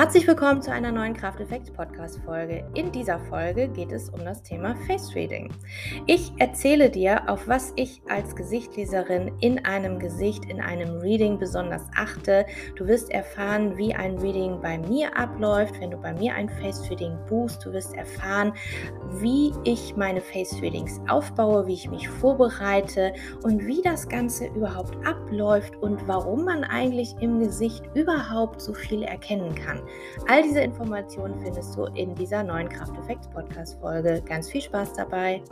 Herzlich willkommen zu einer neuen Krafteffekt Podcast Folge. In dieser Folge geht es um das Thema Face Reading. Ich erzähle dir, auf was ich als Gesichtleserin in einem Gesicht, in einem Reading besonders achte. Du wirst erfahren, wie ein Reading bei mir abläuft, wenn du bei mir ein Face Reading buchst. Du wirst erfahren, wie ich meine Face Readings aufbaue, wie ich mich vorbereite und wie das Ganze überhaupt abläuft und warum man eigentlich im Gesicht überhaupt so viel erkennen kann. All diese Informationen findest du in dieser neuen Krafteffekts Podcast Folge. Ganz viel Spaß dabei.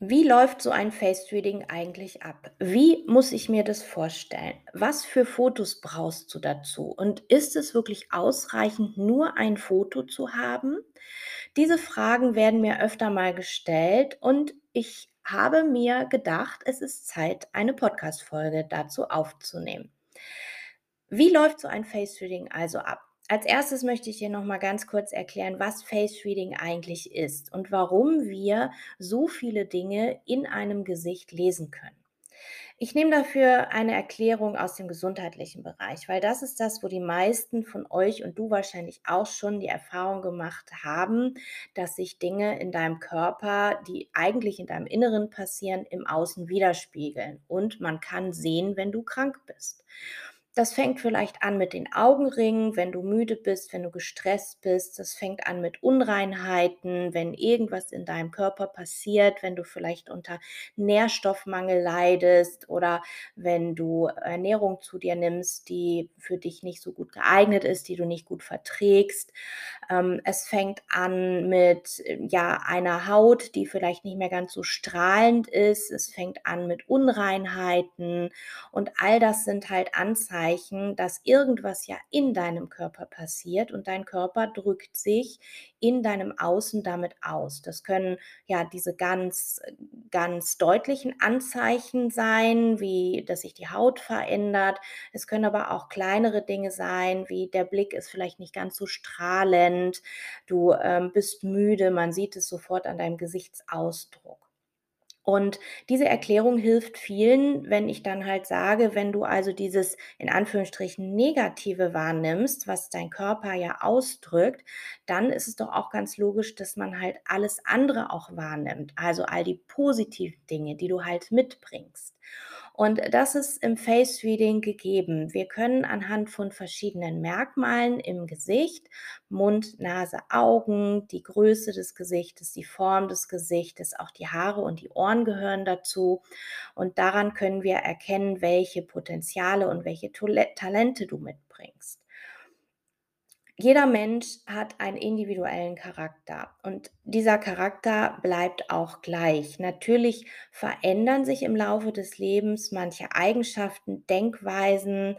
Wie läuft so ein Face Reading eigentlich ab? Wie muss ich mir das vorstellen? Was für Fotos brauchst du dazu? Und ist es wirklich ausreichend, nur ein Foto zu haben? Diese Fragen werden mir öfter mal gestellt und ich habe mir gedacht, es ist Zeit, eine Podcast-Folge dazu aufzunehmen. Wie läuft so ein Face Reading also ab? Als erstes möchte ich dir noch mal ganz kurz erklären, was Face Reading eigentlich ist und warum wir so viele Dinge in einem Gesicht lesen können. Ich nehme dafür eine Erklärung aus dem gesundheitlichen Bereich, weil das ist das, wo die meisten von euch und du wahrscheinlich auch schon die Erfahrung gemacht haben, dass sich Dinge in deinem Körper, die eigentlich in deinem Inneren passieren, im Außen widerspiegeln. Und man kann sehen, wenn du krank bist. Das fängt vielleicht an mit den Augenringen, wenn du müde bist, wenn du gestresst bist. Das fängt an mit Unreinheiten, wenn irgendwas in deinem Körper passiert, wenn du vielleicht unter Nährstoffmangel leidest oder wenn du Ernährung zu dir nimmst, die für dich nicht so gut geeignet ist, die du nicht gut verträgst. Ähm, es fängt an mit ja einer Haut, die vielleicht nicht mehr ganz so strahlend ist. Es fängt an mit Unreinheiten und all das sind halt Anzeichen Anzeichen, dass irgendwas ja in deinem Körper passiert und dein Körper drückt sich in deinem Außen damit aus. Das können ja diese ganz, ganz deutlichen Anzeichen sein, wie dass sich die Haut verändert. Es können aber auch kleinere Dinge sein, wie der Blick ist vielleicht nicht ganz so strahlend, du ähm, bist müde, man sieht es sofort an deinem Gesichtsausdruck. Und diese Erklärung hilft vielen, wenn ich dann halt sage, wenn du also dieses in Anführungsstrichen Negative wahrnimmst, was dein Körper ja ausdrückt, dann ist es doch auch ganz logisch, dass man halt alles andere auch wahrnimmt. Also all die positiven Dinge, die du halt mitbringst. Und das ist im Face Reading gegeben. Wir können anhand von verschiedenen Merkmalen im Gesicht, Mund, Nase, Augen, die Größe des Gesichtes, die Form des Gesichtes, auch die Haare und die Ohren gehören dazu. Und daran können wir erkennen, welche Potenziale und welche Talente du mitbringst jeder Mensch hat einen individuellen Charakter und dieser Charakter bleibt auch gleich. Natürlich verändern sich im Laufe des Lebens manche Eigenschaften, Denkweisen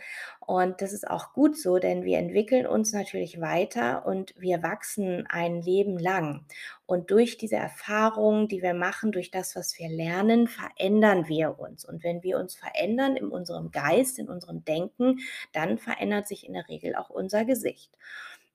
und das ist auch gut so, denn wir entwickeln uns natürlich weiter und wir wachsen ein Leben lang. Und durch diese Erfahrungen, die wir machen, durch das, was wir lernen, verändern wir uns. Und wenn wir uns verändern in unserem Geist, in unserem Denken, dann verändert sich in der Regel auch unser Gesicht.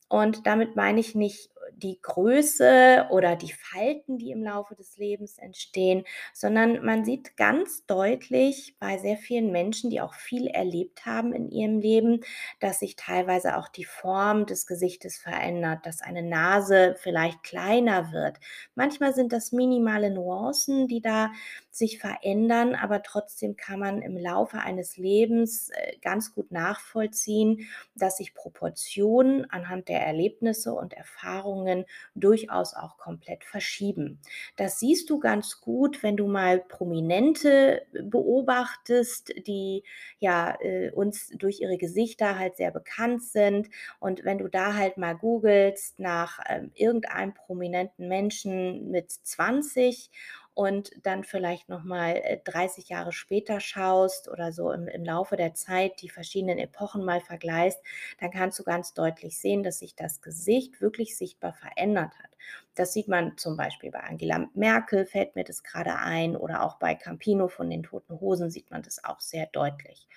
Und damit meine ich nicht die Größe oder die Falten, die im Laufe des Lebens entstehen, sondern man sieht ganz deutlich bei sehr vielen Menschen, die auch viel erlebt haben in ihrem Leben, dass sich teilweise auch die Form des Gesichtes verändert, dass eine Nase vielleicht kleiner wird. Manchmal sind das minimale Nuancen, die da sich verändern, aber trotzdem kann man im Laufe eines Lebens äh, ganz gut nachvollziehen, dass sich Proportionen anhand der Erlebnisse und Erfahrungen Erwartungen durchaus auch komplett verschieben. Das siehst du ganz gut, wenn du mal Prominente beobachtest, die ja äh, uns durch ihre Gesichter halt sehr bekannt sind. Und wenn du da halt mal googelst nach ähm, irgendeinem prominenten Menschen mit 20 und dann vielleicht nochmal 30 äh, Jahre später schaust oder so im, im Laufe der Zeit die verschiedenen Epochen mal vergleichst, dann kannst du ganz deutlich sehen, dass sich das Gesicht wirklich sichtbar verändert hat. Das sieht man zum Beispiel bei Angela Merkel, fällt mir das gerade ein, oder auch bei Campino von den Toten Hosen sieht man das auch sehr deutlich.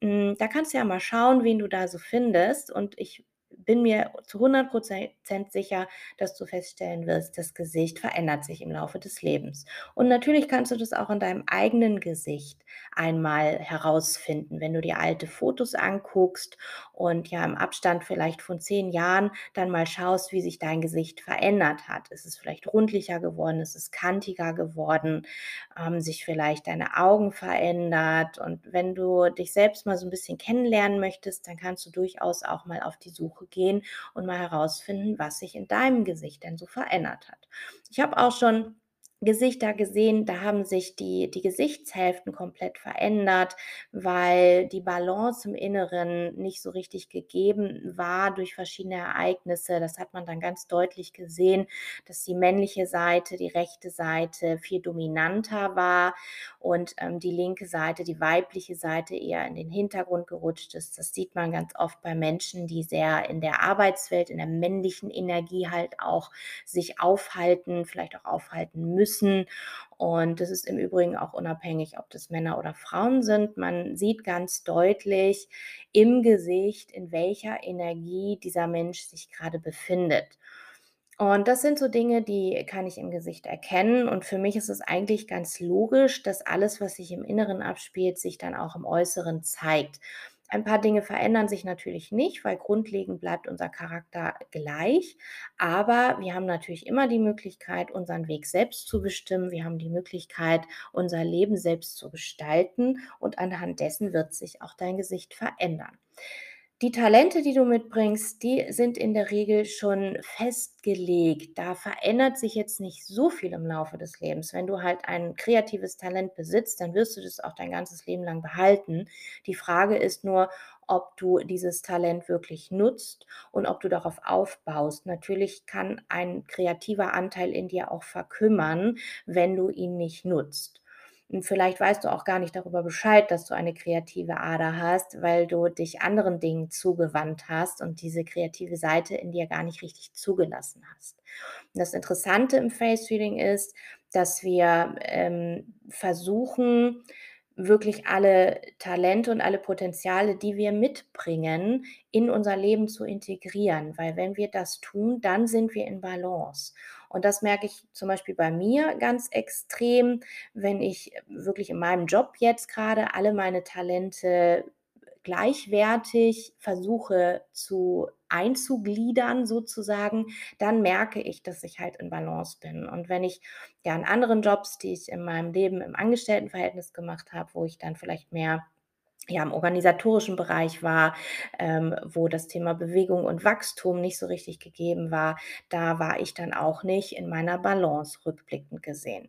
Hm, da kannst du ja mal schauen, wen du da so findest. Und ich bin mir zu 100 % sicher, dass du feststellen wirst, das Gesicht verändert sich im Laufe des Lebens. Und natürlich kannst du das auch an deinem eigenen Gesicht einmal herausfinden, wenn du dir alte Fotos anguckst und ja im Abstand vielleicht von 10 Jahren dann mal schaust, wie sich dein Gesicht verändert hat. Ist es vielleicht rundlicher geworden? Ist es kantiger geworden? Haben sich vielleicht deine Augen verändert? Und wenn du dich selbst mal so ein bisschen kennenlernen möchtest, dann kannst du durchaus auch mal auf die Suche gehen und mal herausfinden, was sich in deinem Gesicht denn so verändert hat. Ich habe auch schon Gesichter gesehen, da haben sich die die Gesichtshälften komplett verändert, weil die Balance im Inneren nicht so richtig gegeben war durch verschiedene Ereignisse. Das hat man dann ganz deutlich gesehen, dass die männliche Seite, die rechte Seite viel dominanter war und, ähm, die linke Seite, die weibliche Seite eher in den Hintergrund gerutscht ist. Das sieht man ganz oft bei Menschen, die sehr in der Arbeitswelt, in der männlichen Energie halt auch sich aufhalten, vielleicht auch aufhalten müssen müssen. Und das ist im Übrigen auch unabhängig, ob das Männer oder Frauen sind. Man sieht ganz deutlich im Gesicht, in welcher Energie dieser Mensch sich gerade befindet. Und das sind so Dinge, die kann ich im Gesicht erkennen. Und für mich ist es eigentlich ganz logisch, dass alles, was sich im Inneren abspielt, sich dann auch im Äußeren zeigt. Ein paar Dinge verändern sich natürlich nicht, weil grundlegend bleibt unser Charakter gleich. Aber wir haben natürlich immer die Möglichkeit, unseren Weg selbst zu bestimmen. Wir haben die Möglichkeit, unser Leben selbst zu gestalten. Und anhand dessen wird sich auch dein Gesicht verändern. Die Talente, die du mitbringst, die sind in der Regel schon festgelegt. Da verändert sich jetzt nicht so viel im Laufe des Lebens. Wenn du halt ein kreatives Talent besitzt, dann wirst du das auch dein ganzes Leben lang behalten. Die Frage ist nur, ob du dieses Talent wirklich nutzt und ob du darauf aufbaust. Natürlich kann ein kreativer Anteil in dir auch verkümmern, wenn du ihn nicht nutzt. Und vielleicht weißt du auch gar nicht darüber Bescheid, dass du eine kreative Ader hast, weil du dich anderen Dingen zugewandt hast und diese kreative Seite in dir gar nicht richtig zugelassen hast. Und das Interessante im Face Reading ist, dass wir ähm, versuchen, wirklich alle Talente und alle Potenziale, die wir mitbringen, in unser Leben zu integrieren. Weil wenn wir das tun, dann sind wir in Balance. Und das merke ich zum Beispiel bei mir ganz extrem, wenn ich wirklich in meinem Job jetzt gerade alle meine Talente gleichwertig versuche zu einzugliedern sozusagen, dann merke ich, dass ich halt in Balance bin. Und wenn ich ja in anderen Jobs, die ich in meinem Leben im Angestelltenverhältnis gemacht habe, wo ich dann vielleicht mehr ja, im organisatorischen Bereich war, ähm, wo das Thema Bewegung und Wachstum nicht so richtig gegeben war, da war ich dann auch nicht in meiner Balance rückblickend gesehen.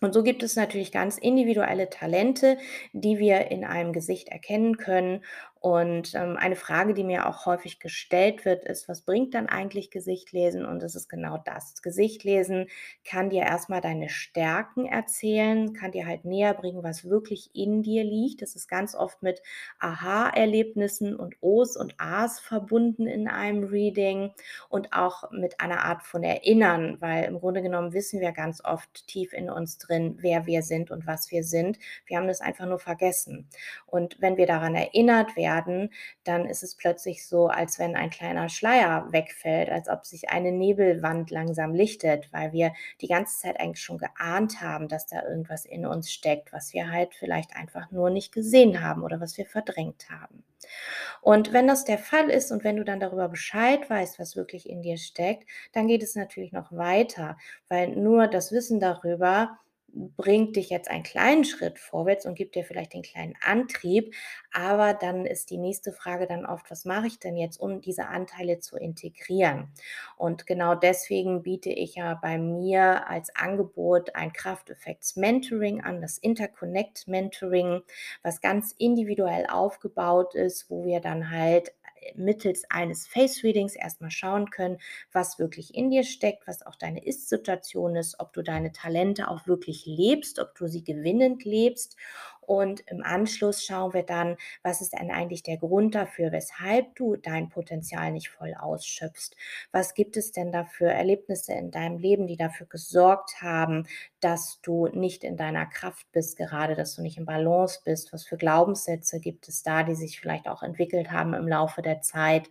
Und so gibt es natürlich ganz individuelle Talente, die wir in einem Gesicht erkennen können und, ähm, eine Frage, die mir auch häufig gestellt wird, ist: „Was bringt dann eigentlich Gesichtlesen?“ Und das ist genau das. Gesichtlesen kann dir erstmal deine Stärken erzählen, kann dir halt näher bringen, was wirklich in dir liegt. Das ist ganz oft mit Aha-Erlebnissen und Ohs und Ahs verbunden in einem Reading und auch mit einer Art von Erinnern, weil im Grunde genommen wissen wir ganz oft tief in uns drin, wer wir sind und was wir sind. Wir haben das einfach nur vergessen. Und wenn wir daran erinnert werden werden, dann ist es plötzlich so, als wenn ein kleiner Schleier wegfällt, als ob sich eine Nebelwand langsam lichtet, weil wir die ganze Zeit eigentlich schon geahnt haben, dass da irgendwas in uns steckt, was wir halt vielleicht einfach nur nicht gesehen haben oder was wir verdrängt haben. Und wenn das der Fall ist und wenn du dann darüber Bescheid weißt, was wirklich in dir steckt, dann geht es natürlich noch weiter, weil nur das Wissen darüber bringt dich jetzt einen kleinen Schritt vorwärts und gibt dir vielleicht den kleinen Antrieb. Aber dann ist die nächste Frage dann oft, was mache ich denn jetzt, um diese Anteile zu integrieren? Und genau deswegen biete ich ja bei mir als Angebot ein Krafteffekts-Mentoring an, das Interconnect-Mentoring, was ganz individuell aufgebaut ist, wo wir dann halt mittels eines Face Readings erstmal schauen können, was wirklich in dir steckt, was auch deine Ist-Situation ist, ob du deine Talente auch wirklich lebst, ob du sie gewinnend lebst Und im Anschluss schauen wir dann, was ist denn eigentlich der Grund dafür, weshalb du dein Potenzial nicht voll ausschöpfst. Was gibt es denn dafür Erlebnisse in deinem Leben, die dafür gesorgt haben, dass du nicht in deiner Kraft bist, gerade dass du nicht im Balance bist? Was für Glaubenssätze gibt es da, die sich vielleicht auch entwickelt haben im Laufe der Zeit?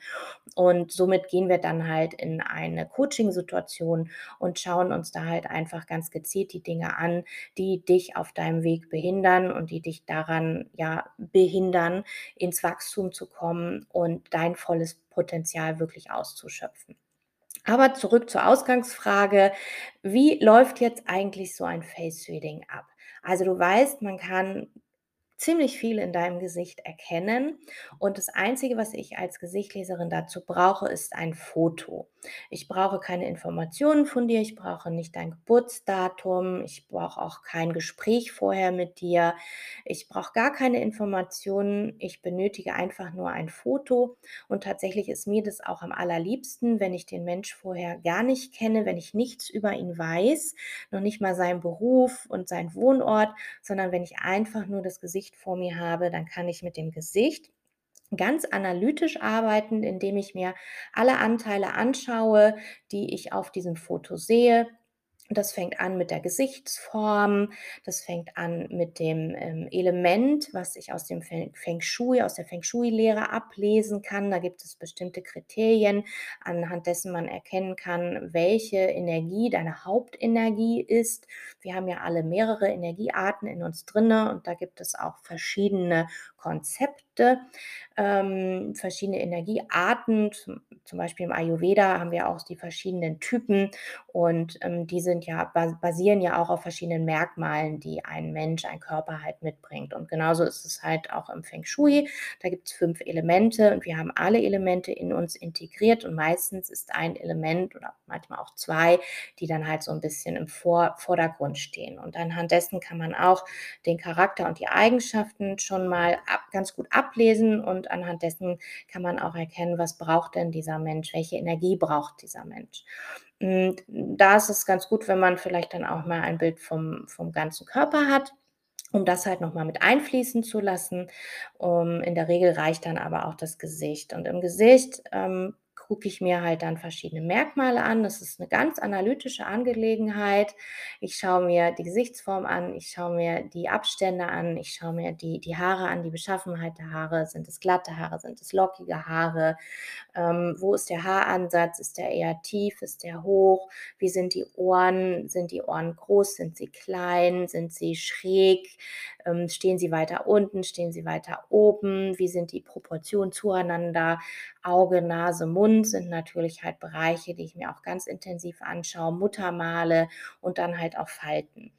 Und somit gehen wir dann halt in eine Coaching-Situation und schauen uns da halt einfach ganz gezielt die Dinge an, die dich auf deinem Weg behindern und die dich daran ja behindern, ins Wachstum zu kommen und dein volles Potenzial wirklich auszuschöpfen. Aber zurück zur Ausgangsfrage. Wie läuft jetzt eigentlich so ein Face Reading ab? Also du weißt, man kann ziemlich viel in deinem Gesicht erkennen. Und das Einzige, was ich als Gesichtleserin dazu brauche, ist ein Foto. Ich brauche keine Informationen von dir, ich brauche nicht dein Geburtsdatum, ich brauche auch kein Gespräch vorher mit dir, ich brauche gar keine Informationen, ich benötige einfach nur ein Foto. Und tatsächlich ist mir das auch am allerliebsten, wenn ich den Mensch vorher gar nicht kenne, wenn ich nichts über ihn weiß, noch nicht mal seinen Beruf und seinen Wohnort, sondern wenn ich einfach nur das Gesicht Gesicht vor mir habe, dann kann ich mit dem Gesicht ganz analytisch arbeiten, indem ich mir alle Anteile anschaue, die ich auf diesem Foto sehe das fängt an mit der Gesichtsform, das fängt an mit dem ähm, Element, was ich aus dem Feng Shui, aus der Feng Shui-Lehre ablesen kann. Da gibt es bestimmte Kriterien, anhand dessen man erkennen kann, welche Energie deine Hauptenergie ist. Wir haben ja alle mehrere Energiearten in uns drinne und da gibt es auch verschiedene Konzepte, ähm, verschiedene Energiearten. Zum, zum, Beispiel im Ayurveda haben wir auch die verschiedenen Typen und ähm, die sind ja, basieren ja auch auf verschiedenen Merkmalen, die ein Mensch, ein Körper halt mitbringt. Und genauso ist es halt auch im Feng Shui. Da gibt es fünf Elemente und wir haben alle Elemente in uns integriert und meistens ist ein Element oder manchmal auch zwei, die dann halt so ein bisschen im Vor Vordergrund stehen. Und anhand dessen kann man auch den Charakter und die Eigenschaften schon mal ab, ganz gut ablesen und anhand dessen kann man auch erkennen, was braucht denn dieser Mensch, welche Energie braucht dieser Mensch. Und da ist es ganz gut, wenn man vielleicht dann auch mal ein Bild vom, vom ganzen Körper hat um das halt nochmal mit einfließen zu lassen. Um, in der Regel reicht dann aber auch das Gesicht. Und im Gesicht ähm, gucke ich mir halt dann verschiedene Merkmale an. Das ist eine ganz analytische Angelegenheit. Ich schaue mir die Gesichtsform an, ich schaue mir die Abstände an, ich schaue mir die, die Haare an, die Beschaffenheit der Haare. Sind es glatte Haare, sind es lockige Haare? Ähm, wo ist der Haaransatz? Ist der eher tief? Ist der hoch? Wie sind die Ohren? Sind die Ohren groß? Sind sie klein? Sind sie schräg? Ähm, stehen sie weiter unten? Stehen sie weiter oben? Wie sind die Proportionen zueinander? Auge, Nase, Mund sind natürlich halt Bereiche, die ich mir auch ganz intensiv anschaue. Muttermale und dann halt auch Falten.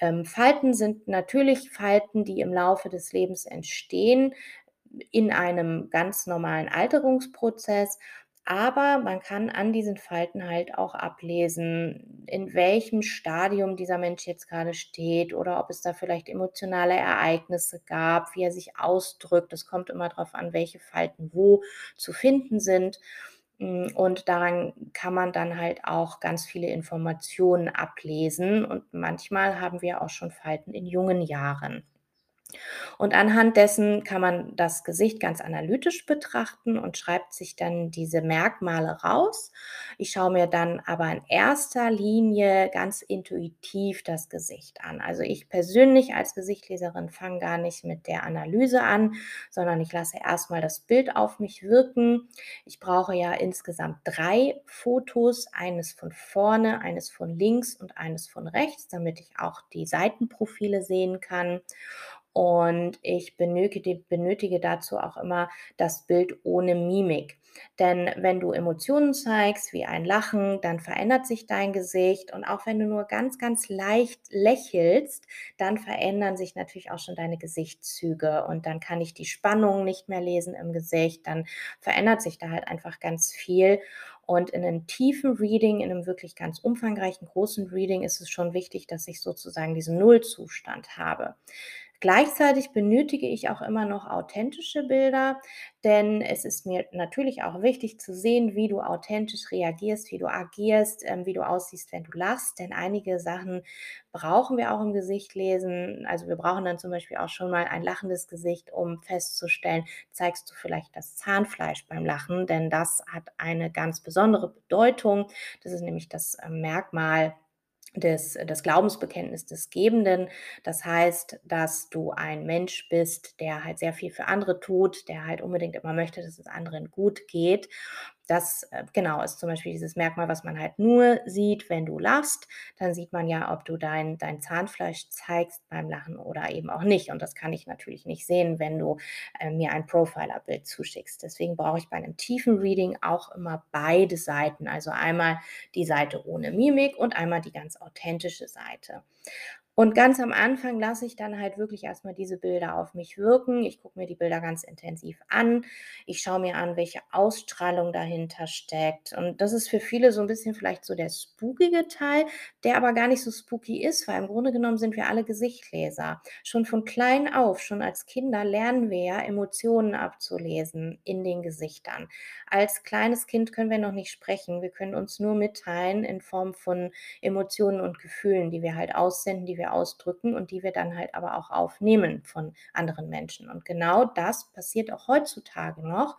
Ähm, Falten sind natürlich Falten, die im Laufe des Lebens entstehen in einem ganz normalen Alterungsprozess. Aber man kann an diesen Falten halt auch ablesen, in welchem Stadium dieser Mensch jetzt gerade steht oder ob es da vielleicht emotionale Ereignisse gab, wie er sich ausdrückt. Es kommt immer darauf an, welche Falten wo zu finden sind. Hm, und daran kann man dann halt auch ganz viele Informationen ablesen. Und manchmal haben wir auch schon Falten in jungen Jahren. Und anhand dessen kann man das Gesicht ganz analytisch betrachten und schreibt sich dann diese Merkmale raus. Ich schaue mir dann aber in erster Linie ganz intuitiv das Gesicht an. Also ich persönlich als Gesichtleserin fange gar nicht mit der Analyse an, sondern ich lasse erstmal das Bild auf mich wirken. Ich brauche ja insgesamt drei Fotos, eines von vorne, eines von links und eines von rechts, damit ich auch die Seitenprofile sehen kann. Und ich benötige, benötige dazu auch immer das Bild ohne Mimik. Denn wenn du Emotionen zeigst, wie ein Lachen, dann verändert sich dein Gesicht. Und auch wenn du nur ganz, ganz leicht lächelst, dann verändern sich natürlich auch schon deine Gesichtszüge. Und dann kann ich die Spannung nicht mehr lesen im Gesicht. Dann verändert sich da halt einfach ganz viel. Und in einem tiefen Reading, in einem wirklich ganz umfangreichen, großen Reading ist es schon wichtig, dass ich sozusagen diesen Nullzustand habe. Gleichzeitig benötige ich auch immer noch authentische Bilder, denn es ist mir natürlich auch wichtig zu sehen, wie du authentisch reagierst, wie du agierst, ähm, wie du aussiehst, wenn du lachst. Denn einige Sachen brauchen wir auch im Gesicht lesen. Also wir brauchen dann zum Beispiel auch schon mal ein lachendes Gesicht, um festzustellen, zeigst du vielleicht das Zahnfleisch beim Lachen, denn das hat eine ganz besondere Bedeutung. Das ist nämlich das äh, Merkmal des, das Glaubensbekenntnis des Gebenden. Das heißt, dass du ein Mensch bist, der halt sehr viel für andere tut, der halt unbedingt immer möchte, dass es anderen gut geht. Das äh, genau ist zum Beispiel dieses Merkmal, was man halt nur sieht, wenn du lachst. Dann sieht man ja, ob du dein, dein Zahnfleisch zeigst beim Lachen oder eben auch nicht. Und das kann ich natürlich nicht sehen, wenn du äh, mir ein Profiler-Bild zuschickst. Deswegen brauche ich bei einem tiefen Reading auch immer beide Seiten. Also einmal die Seite ohne Mimik und einmal die ganz authentische Seite. Und ganz am Anfang lasse ich dann halt wirklich erstmal diese Bilder auf mich wirken. Ich gucke mir die Bilder ganz intensiv an. Ich schaue mir an, welche Ausstrahlung dahinter steckt. Und das ist für viele so ein bisschen vielleicht so der spookige Teil, der aber gar nicht so spooky ist, weil im Grunde genommen sind wir alle Gesichtleser. Schon von klein auf, schon als Kinder lernen wir ja, Emotionen abzulesen in den Gesichtern. Als kleines Kind können wir noch nicht sprechen. Wir können uns nur mitteilen in Form von Emotionen und Gefühlen, die wir halt aussenden, die ausdrücken und die wir dann halt aber auch aufnehmen von anderen Menschen. Und genau das passiert auch heutzutage noch.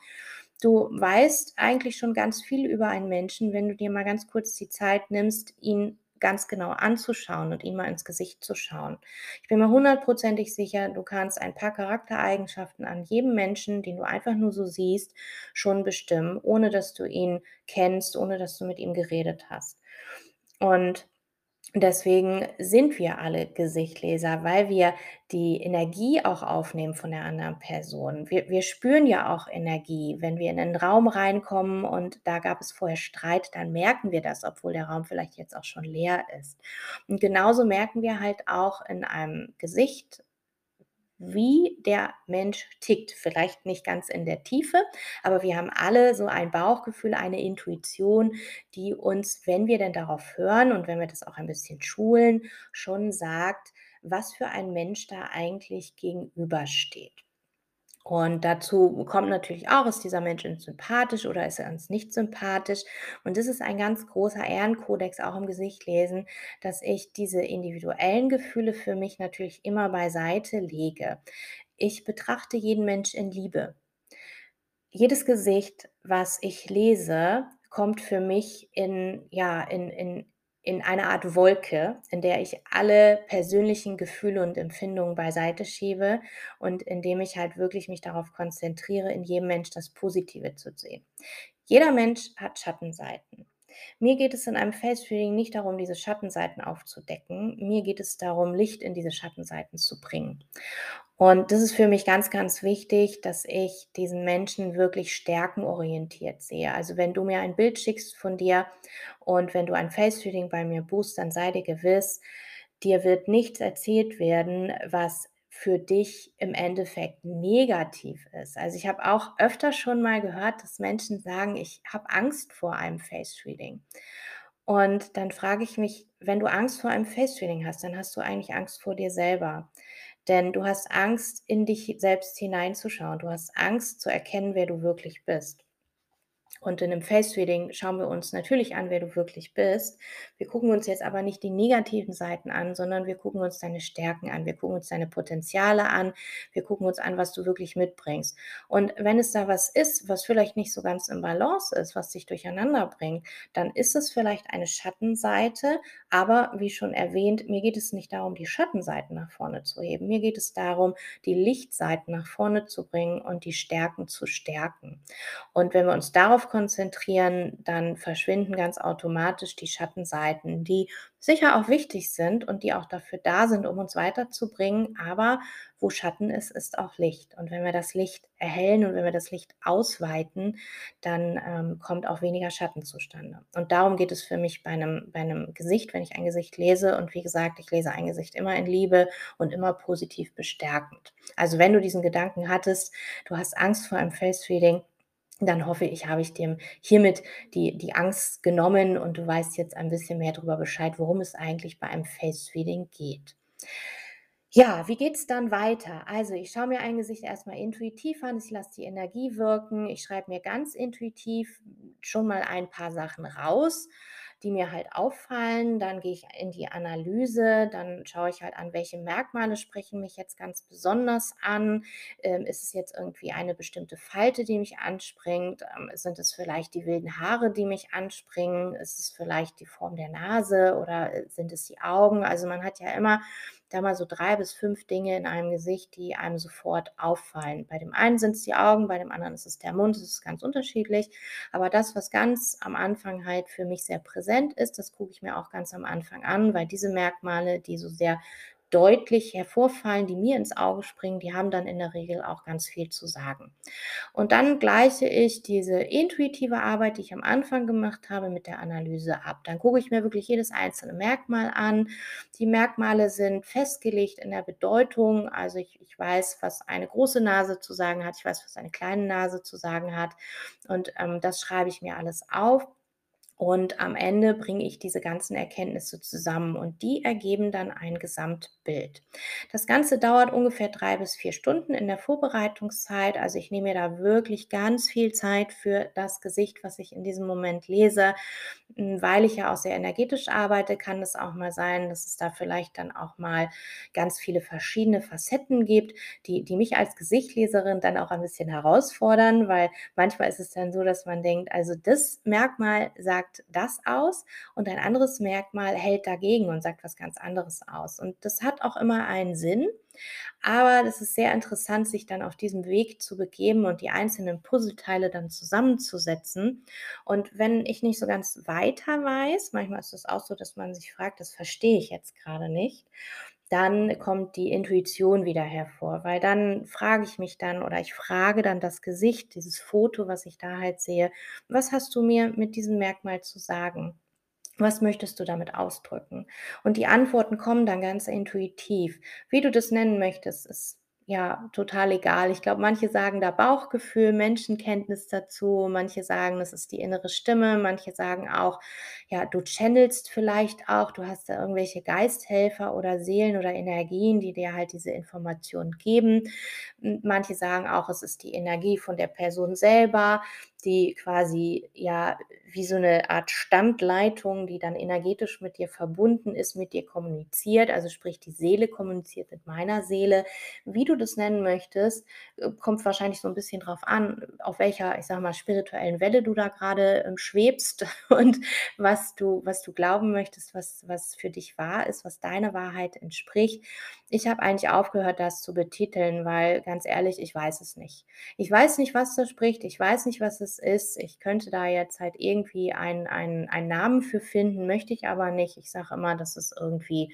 Du weißt eigentlich schon ganz viel über einen Menschen, wenn du dir mal ganz kurz die Zeit nimmst, ihn ganz genau anzuschauen und ihn mal ins Gesicht zu schauen. Ich bin mir hundertprozentig sicher, du kannst ein paar Charaktereigenschaften an jedem Menschen, den du einfach nur so siehst, schon bestimmen, ohne dass du ihn kennst, ohne dass du mit ihm geredet hast. Und Deswegen sind wir alle Gesichtleser, weil wir die Energie auch aufnehmen von der anderen Person. Wir, wir spüren ja auch Energie. Wenn wir in einen Raum reinkommen und da gab es vorher Streit, dann merken wir das, obwohl der Raum vielleicht jetzt auch schon leer ist. Und genauso merken wir halt auch in einem Gesicht wie der Mensch tickt. Vielleicht nicht ganz in der Tiefe, aber wir haben alle so ein Bauchgefühl, eine Intuition, die uns, wenn wir denn darauf hören und wenn wir das auch ein bisschen schulen, schon sagt, was für ein Mensch da eigentlich gegenübersteht. Und dazu kommt natürlich auch, ist dieser Mensch uns sympathisch oder ist er uns nicht sympathisch? Und das ist ein ganz großer Ehrenkodex auch im Gesicht lesen, dass ich diese individuellen Gefühle für mich natürlich immer beiseite lege. Ich betrachte jeden Mensch in Liebe. Jedes Gesicht, was ich lese, kommt für mich in, ja, in, in, in eine Art Wolke, in der ich alle persönlichen Gefühle und Empfindungen beiseite schiebe und indem ich halt wirklich mich darauf konzentriere, in jedem Mensch das Positive zu sehen. Jeder Mensch hat Schattenseiten. Mir geht es in einem Face Reading nicht darum, diese Schattenseiten aufzudecken. Mir geht es darum, Licht in diese Schattenseiten zu bringen. Und das ist für mich ganz, ganz wichtig, dass ich diesen Menschen wirklich stärkenorientiert sehe. Also wenn du mir ein Bild schickst von dir und wenn du ein Face-Reading bei mir buchst, dann sei dir gewiss, dir wird nichts erzählt werden, was für dich im Endeffekt negativ ist. Also ich habe auch öfter schon mal gehört, dass Menschen sagen, ich habe Angst vor einem Face-Reading. Und dann frage ich mich, wenn du Angst vor einem Face-Reading hast, dann hast du eigentlich Angst vor dir selber. Denn du hast Angst, in dich selbst hineinzuschauen. Du hast Angst zu erkennen, wer du wirklich bist. Und in einem Face-Reading schauen wir uns natürlich an, wer du wirklich bist. Wir gucken uns jetzt aber nicht die negativen Seiten an, sondern wir gucken uns deine Stärken an. Wir gucken uns deine Potenziale an. Wir gucken uns an, was du wirklich mitbringst. Und wenn es da was ist, was vielleicht nicht so ganz im Balance ist, was dich durcheinander bringt, dann ist es vielleicht eine Schattenseite. Aber wie schon erwähnt, mir geht es nicht darum, die Schattenseiten nach vorne zu heben. Mir geht es darum, die Lichtseiten nach vorne zu bringen und die Stärken zu stärken. Und wenn wir uns darauf konzentrieren, dann verschwinden ganz automatisch die Schattenseiten, die sicher auch wichtig sind und die auch dafür da sind, um uns weiterzubringen. Aber wo Schatten ist, ist auch Licht. Und wenn wir das Licht erhellen und wenn wir das Licht ausweiten, dann ähm, kommt auch weniger Schatten zustande. Und darum geht es für mich bei einem, bei einem Gesicht, wenn ich ein Gesicht lese. Und wie gesagt, ich lese ein Gesicht immer in Liebe und immer positiv bestärkend. Also wenn du diesen Gedanken hattest, du hast Angst vor einem Face-Reading, dann hoffe ich, habe ich dem hiermit die, die Angst genommen und du weißt jetzt ein bisschen mehr darüber Bescheid, worum es eigentlich bei einem Face-Reading geht. Ja, wie geht's dann weiter? Also, ich schaue mir ein Gesicht erst mal intuitiv an, ich lasse die Energie wirken. Ich schreibe mir ganz intuitiv schon mal ein paar Sachen raus, die mir halt auffallen. Dann gehe ich in die Analyse, dann schaue ich halt an, welche Merkmale sprechen mich jetzt ganz besonders an. Ähm, ist es jetzt irgendwie eine bestimmte Falte, die mich anspringt? Ähm, sind es vielleicht die wilden Haare, die mich anspringen? Ist es vielleicht die Form der Nase oder, äh, sind es die Augen? Also, man hat ja immer da mal so 3 bis 5 Dinge in einem Gesicht, die einem sofort auffallen. Bei dem einen sind's die Augen, bei dem anderen ist es der Mund, das ist ganz unterschiedlich. Aber das, was ganz am Anfang halt für mich sehr präsent ist, das gucke ich mir auch ganz am Anfang an, weil diese Merkmale, die so sehr deutlich hervorfallen, die mir ins Auge springen, die haben dann in der Regel auch ganz viel zu sagen. Und dann gleiche ich diese intuitive Arbeit, die ich am Anfang gemacht habe, mit der Analyse ab. Dann gucke ich mir wirklich jedes einzelne Merkmal an. Die Merkmale sind festgelegt in der Bedeutung. Also, ich ich weiß, was eine große Nase zu sagen hat, ich weiß, was eine kleine Nase zu sagen hat und, ähm, das schreibe ich mir alles auf. Und am Ende bringe ich diese ganzen Erkenntnisse zusammen und die ergeben dann ein Gesamtbild. Das Ganze dauert ungefähr 3 bis 4 Stunden in der Vorbereitungszeit. Also, ich nehme mir da wirklich ganz viel Zeit für das Gesicht, was ich in diesem Moment lese. Hm, weil ich ja auch sehr energetisch arbeite, kann es auch mal sein, dass es da vielleicht dann auch mal ganz viele verschiedene Facetten gibt, die die mich als Gesichtleserin dann auch ein bisschen herausfordern, weil manchmal ist es dann so, dass man denkt: „Also, das Merkmal sagt das aus und ein anderes Merkmal hält dagegen und sagt was ganz anderes aus.“ Und das hat auch immer einen Sinn, aber das ist sehr interessant, sich dann auf diesem Weg zu begeben und die einzelnen Puzzleteile dann zusammenzusetzen. Und wenn ich nicht so ganz weiter weiß, manchmal ist es auch so, dass man sich fragt: „Das verstehe ich jetzt grade nicht“, dann kommt die Intuition wieder hervor, weil dann frage ich mich dann oder ich frage dann das Gesicht, dieses Foto, was ich da halt sehe: „Was hast du mir mit diesem Merkmal zu sagen? Was möchtest du damit ausdrücken?“ Und die Antworten kommen dann ganz intuitiv. Wie du das nennen möchtest, ist, ja, total egal. Ich glaube, manche sagen da Bauchgefühl, Menschenkenntnis dazu, manche sagen, das ist die innere Stimme, manche sagen auch, ja, du channelst vielleicht auch, du hast da irgendwelche Geisthelfer oder Seelen oder Energien, die dir halt diese Informationen geben. Manche sagen auch, es ist die Energie von der Person selber, die quasi, ja, wie so 'ne Art Standleitung, die dann energetisch mit dir verbunden ist, mit dir kommuniziert. Also, sprich, die Seele kommuniziert mit meiner Seele. Wie du das nennen möchtest, äh, kommt wahrscheinlich so 'n bisschen drauf an, auf welcher, ich sage mal, spirituellen Welle du da grade, ähm, schwebst und was du was du glauben möchtest, was was für dich wahr ist, was deiner Wahrheit entspricht. Ich habe eigentlich aufgehört, das zu betiteln, weil ganz ehrlich, ich weiß es nicht. Ich weiß nicht, was da spricht, ich weiß nicht, was es ist. Ich könnte da jetzt halt irgendwie einen einen einen Namen für finden, möchte ich aber nicht. Ich sage immer, das ist irgendwie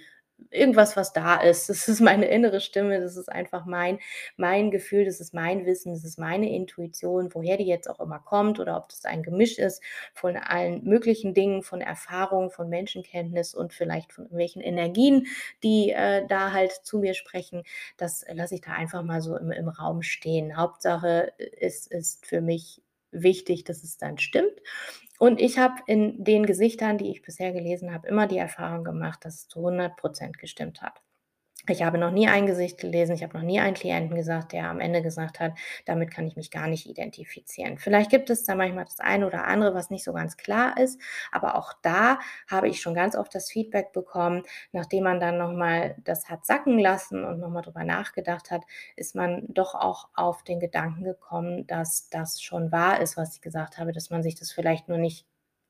irgendwas, was da ist. Das ist meine innere Stimme, das ist einfach mein mein Gefühl, das ist mein Wissen, das ist meine Intuition, woher die jetzt auch immer kommt oder ob das ein Gemisch ist von allen möglichen Dingen, von Erfahrung, von Menschenkenntnis und vielleicht von irgendwelchen Energien, die, äh, da halt zu mir sprechen. Das lasse ich da einfach mal so im im Raum stehen. Hauptsache, äh, es ist für mich wichtig, dass es dann stimmt. Und ich habe in den Gesichtern, die ich bisher gelesen habe, immer die Erfahrung gemacht, dass es zu 100 % gestimmt hat. Ich habe noch nie ein Gesicht gelesen, ich habe noch nie einen Klienten gesagt, der am Ende gesagt hat: „Damit kann ich mich gar nicht identifizieren.“ Vielleicht gibt es da manchmal das eine oder andere, was nicht so ganz klar ist, aber auch da habe ich schon ganz oft das Feedback bekommen, nachdem man dann noch mal das hat sacken lassen und noch mal drüber nachgedacht hat, ist man doch auch auf den Gedanken gekommen, dass das schon wahr ist, was ich gesagt habe, dass man sich das vielleicht nur nicht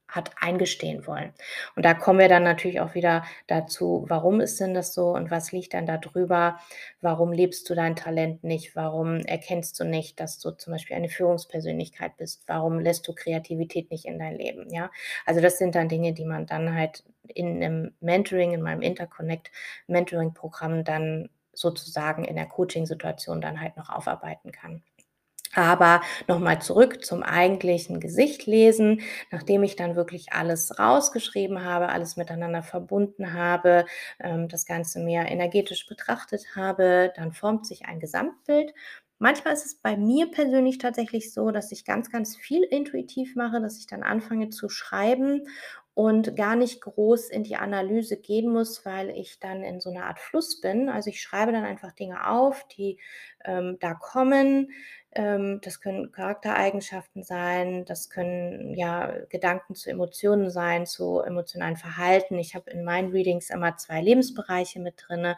hat eingestehen wollen. Und da kommen wir dann natürlich auch wieder dazu: Warum ist denn das so und was liegt dann da drüber? Warum lebst du dein Talent nicht? Warum erkennst du nicht, dass du zum Beispiel eine Führungspersönlichkeit bist? Warum lässt du Kreativität nicht in dein Leben, ja? Also, das sind dann Dinge, die man dann halt in 'nem Mentoring, in meinem Interconnect Mentoring-Programm dann sozusagen in der Coachingsituation dann halt noch aufarbeiten kann. Aber noch mal zurück zum eigentlichen Gesicht-Lesen. Nachdem ich dann wirklich alles rausgeschrieben habe, alles miteinander verbunden habe, ähm, das Ganze mehr energetisch betrachtet habe, dann formt sich ein Gesamtbild. Manchmal ist es bei mir persönlich tatsächlich so, dass ich ganz, ganz viel intuitiv mache, dass ich dann anfange zu schreiben und gar nicht groß in die Analyse gehen muss, weil ich dann in so 'ner Art Fluss bin. Also, ich schreibe dann einfach Dinge auf, die, ähm, da kommen. Ähm, das können Charaktereigenschaften sein, das können, ja, Gedanken zu Emotionen sein, zu emotionalen Verhalten. Ich habe in meinen Readings immer 2 Lebensbereiche mit drinne.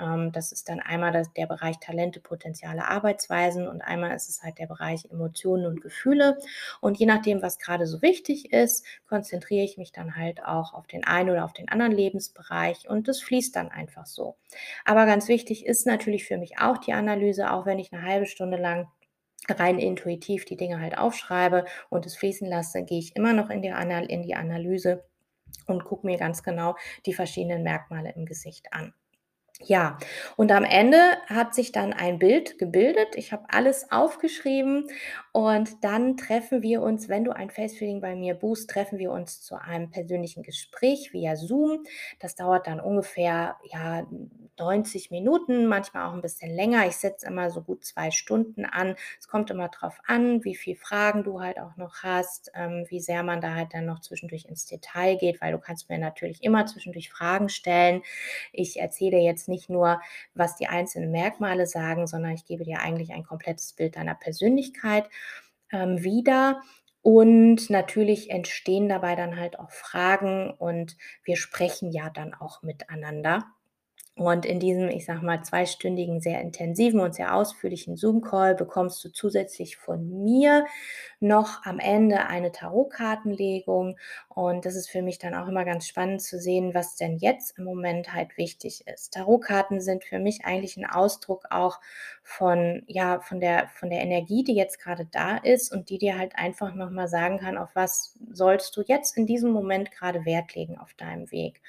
Ähm, das ist dann einmal der Bereich Talente, Potenziale, Arbeitsweisen und einmal ist es halt der Bereich Emotionen und Gefühle. Und je nachdem, was grade so wichtig ist, konzentriere ich mich dann halt auch auf den einen oder auf den anderen Lebensbereich und das fließt dann einfach so. Aber ganz wichtig ist natürlich für mich auch die Analyse, auch wenn ich 'ne 1/2 Stunde lang rein intuitiv die Dinge halt aufschreibe und es fließen lasse, gehe ich immer noch in die Anal in die Analyse und gucke mir ganz genau die verschiedenen Merkmale im Gesicht an. Ja, und am Ende hat sich dann ein Bild gebildet. Ich habe alles aufgeschrieben und dann treffen wir uns wenn du ein Face-Reading bei mir buchst, treffen wir uns zu einem persönlichen Gespräch via Zoom. Das dauert dann ungefähr, ja, 90 Minuten, manchmal auch 'n bisschen länger. Ich setze immer so gut 2 Stunden an. Es kommt immer drauf an, wie viel Fragen du halt auch noch hast, ähm, wie sehr man da halt dann noch zwischendurch ins Detail geht, weil du kannst mir natürlich immer zwischendurch Fragen stellen. Ich erzähle jetzt nicht nur, was die einzelnen Merkmale sagen, sondern ich gebe dir eigentlich ein komplettes Bild deiner Persönlichkeit, ähm, wieder. Und natürlich entstehen dabei dann halt auch Fragen und wir sprechen ja dann auch miteinander. Und in diesem, ich sage mal, zweistündigen, sehr intensiven und sehr ausführlichen Zoom-Call bekommst du zusätzlich von mir noch am Ende eine Tarotkartenlegung. Und das ist für mich dann auch immer ganz spannend zu sehen, was denn jetzt im Moment halt wichtig ist. Tarotkarten sind für mich eigentlich 'n Ausdruck auch von ja, von der von der Energie, die jetzt grade da ist und die dir halt einfach noch mal sagen kann, auf was sollst du jetzt in diesem Moment grade Wert legen auf deinem Weg.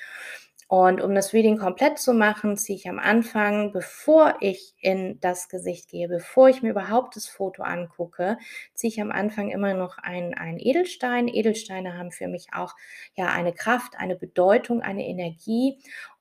Und um das Reading komplett zu machen, ziehe ich am Anfang, bevor ich in das Gesicht gehe, bevor ich mir überhaupt das Foto angucke, ziehe ich am Anfang immer noch einen einen Edelstein. Edelsteine haben für mich auch, ja, eine Kraft, eine Bedeutung, eine Energie.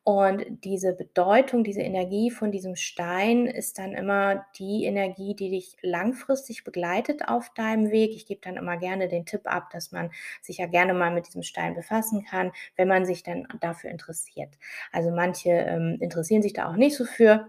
Und diese Bedeutung, diese Energie von diesem Stein ist dann immer die Energie, die dich langfristig begleitet auf deinem Weg. Ich gebe dann immer gerne den Tipp ab, dass man sich ja gerne mal mit diesem Stein befassen kann, wenn man sich denn dafür interessiert. Also, manche, ähm, interessieren sich da auch nicht so für.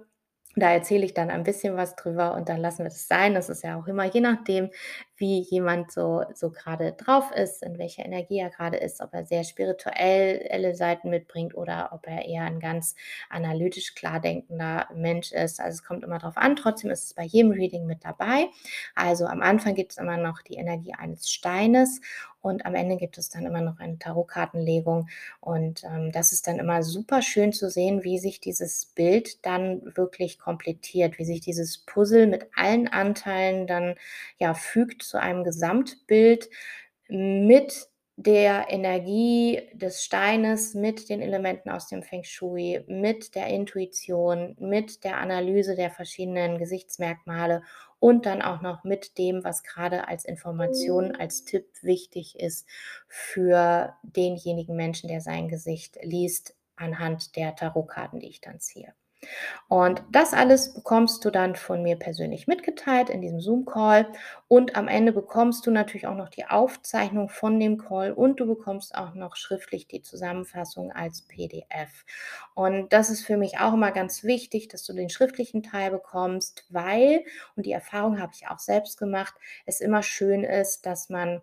Da erzähle ich dann ein bisschen was drüber und dann lassen wir das sein. Das ist ja auch immer je nachdem, wie jemand so so grade drauf ist, in welcher Energie er grade ist, ob er sehr spirituell elle Seiten mitbringt oder ob er eher 'n ganz analytisch klar denkender Mensch ist. Also, es kommt immer drauf an. Trotzdem ist es bei jedem Reading mit dabei. Also, am Anfang gibt's immer noch die Energie eines Steines und am Ende gibt es dann immer noch eine Tarotkartenlegung. Und, ähm, das ist dann immer superschön zu sehen, wie sich dieses Bild dann wirklich komplettiert, wie sich dieses Puzzle mit allen Anteilen dann, ja, fügt zu einem Gesamtbild mit der Energie des Steines, mit den Elementen aus dem Feng Shui, mit der Intuition, mit der Analyse der verschiedenen Gesichtsmerkmale und dann auch noch mit dem, was grade als Information, als Tipp wichtig ist für denjenigen Menschen, der sein Gesicht liest anhand der Tarotkarten, die ich dann ziehe. Und das alles bekommst du dann von mir persönlich mitgeteilt in diesem Zoom-Call und am Ende bekommst du natürlich auch noch die Aufzeichnung von dem Call und du bekommst auch noch schriftlich die Zusammenfassung als PDF. Und das ist für mich auch immer ganz wichtig, dass du den schriftlichen Teil bekommst, weil und die Erfahrung habe ich auch selbst gemacht, es immer schön ist, dass man,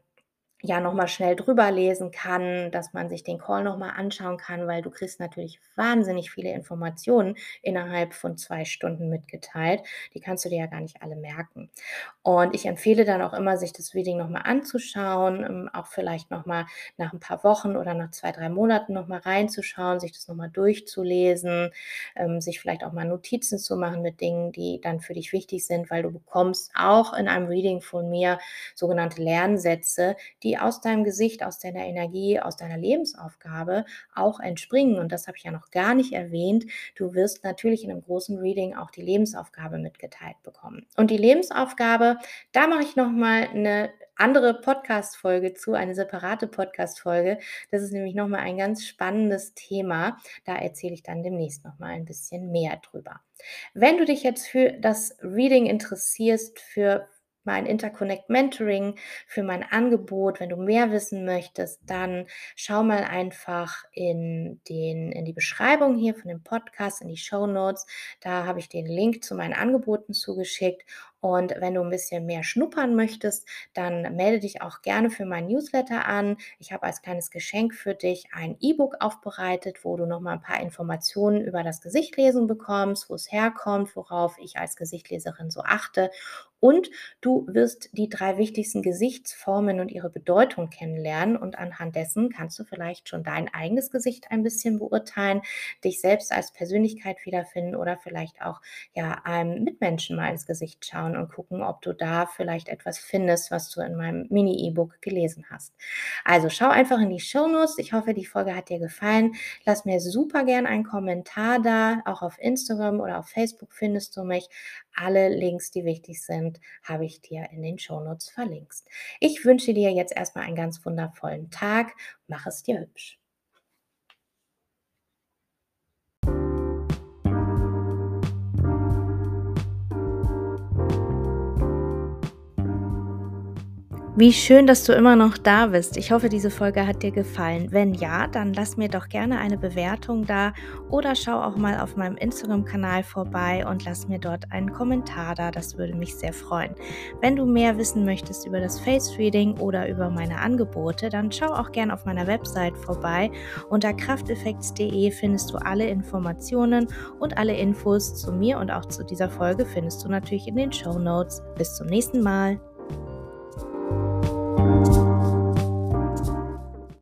ja, noch mal schnell drüber lesen kann, dass man sich den Call noch mal anschauen kann, weil du kriegst natürlich wahnsinnig viele Informationen innerhalb von 2 Stunden mitgeteilt. Die kannst du dir ja gar nicht alle merken. Und ich empfehle dann auch immer, sich das Reading noch mal anzuschauen, ähm, auch vielleicht noch mal nach 'n paar Wochen oder nach 2, 3 Monaten noch mal reinzuschauen, sich das noch mal durchzulesen, ähm, sich vielleicht auch mal Notizen zu machen mit Dingen, die dann für dich wichtig sind, weil du bekommst auch in einem Reading von mir sogenannte Lernsätze, die aus deinem Gesicht, aus deiner Energie, aus deiner Lebensaufgabe auch entspringen. Und das habe ich ja noch gar nicht erwähnt. Du wirst natürlich in 'nem großen Reading auch die Lebensaufgabe mitgeteilt bekommen. Und die Lebensaufgabe, da mache ich noch mal 'ne andere Podcast-Folge zu, eine separate Podcast-Folge. Das ist nämlich noch mal ein ganz spannendes Thema. Da erzähle ich dann demnächst noch mal ein bisschen mehr drüber. Wenn du dich jetzt für das Reading interessierst für mein Interconnect Mentoring, für mein Angebot. Wenn du mehr wissen möchtest, dann schau mal einfach in, den, in die Beschreibung hier von dem Podcast, in die Show Notes. Da habe ich den Link zu meinen Angeboten zugeschickt. Und wenn du ein bisschen mehr schnuppern möchtest, dann melde dich auch gerne für meinen Newsletter an. Ich habe als kleines Geschenk für dich ein E-Book aufbereitet, wo du nochmal ein paar Informationen über das Gesichtlesen bekommst, wo es herkommt, worauf ich als Gesichtleserin so achte und du wirst die drei wichtigsten Gesichtsformen und ihre Bedeutung kennenlernen. Und anhand dessen kannst du vielleicht schon dein eigenes Gesicht ein bisschen beurteilen, dich selbst als Persönlichkeit wiederfinden oder vielleicht auch ja, einem Mitmenschen mal ins Gesicht schauen und gucken, ob du da vielleicht etwas findest, was du in meinem Mini-E-Book gelesen hast. Also schau einfach in die Shownotes. Ich hoffe, die Folge hat dir gefallen. Lass mir super gern einen Kommentar da. Auch auf Instagram oder auf Facebook findest du mich. Alle Links, die wichtig sind, habe ich dir in den Shownotes verlinkt. Ich wünsche dir jetzt erstmal einen ganz wundervollen Tag. Mach es dir hübsch. Wie schön, dass du immer noch da bist. Ich hoffe, diese Folge hat dir gefallen. Wenn ja, dann lass mir doch gerne eine Bewertung da oder schau auch mal auf meinem Instagram-Kanal vorbei und lass mir dort einen Kommentar da. Das würde mich sehr freuen. Wenn du mehr wissen möchtest über das Face Reading oder über meine Angebote, dann schau auch gerne auf meiner Website vorbei. Unter krafteffekts.de findest du alle Informationen und alle Infos zu mir und auch zu dieser Folge findest du natürlich in den Show Notes. Bis zum nächsten Mal.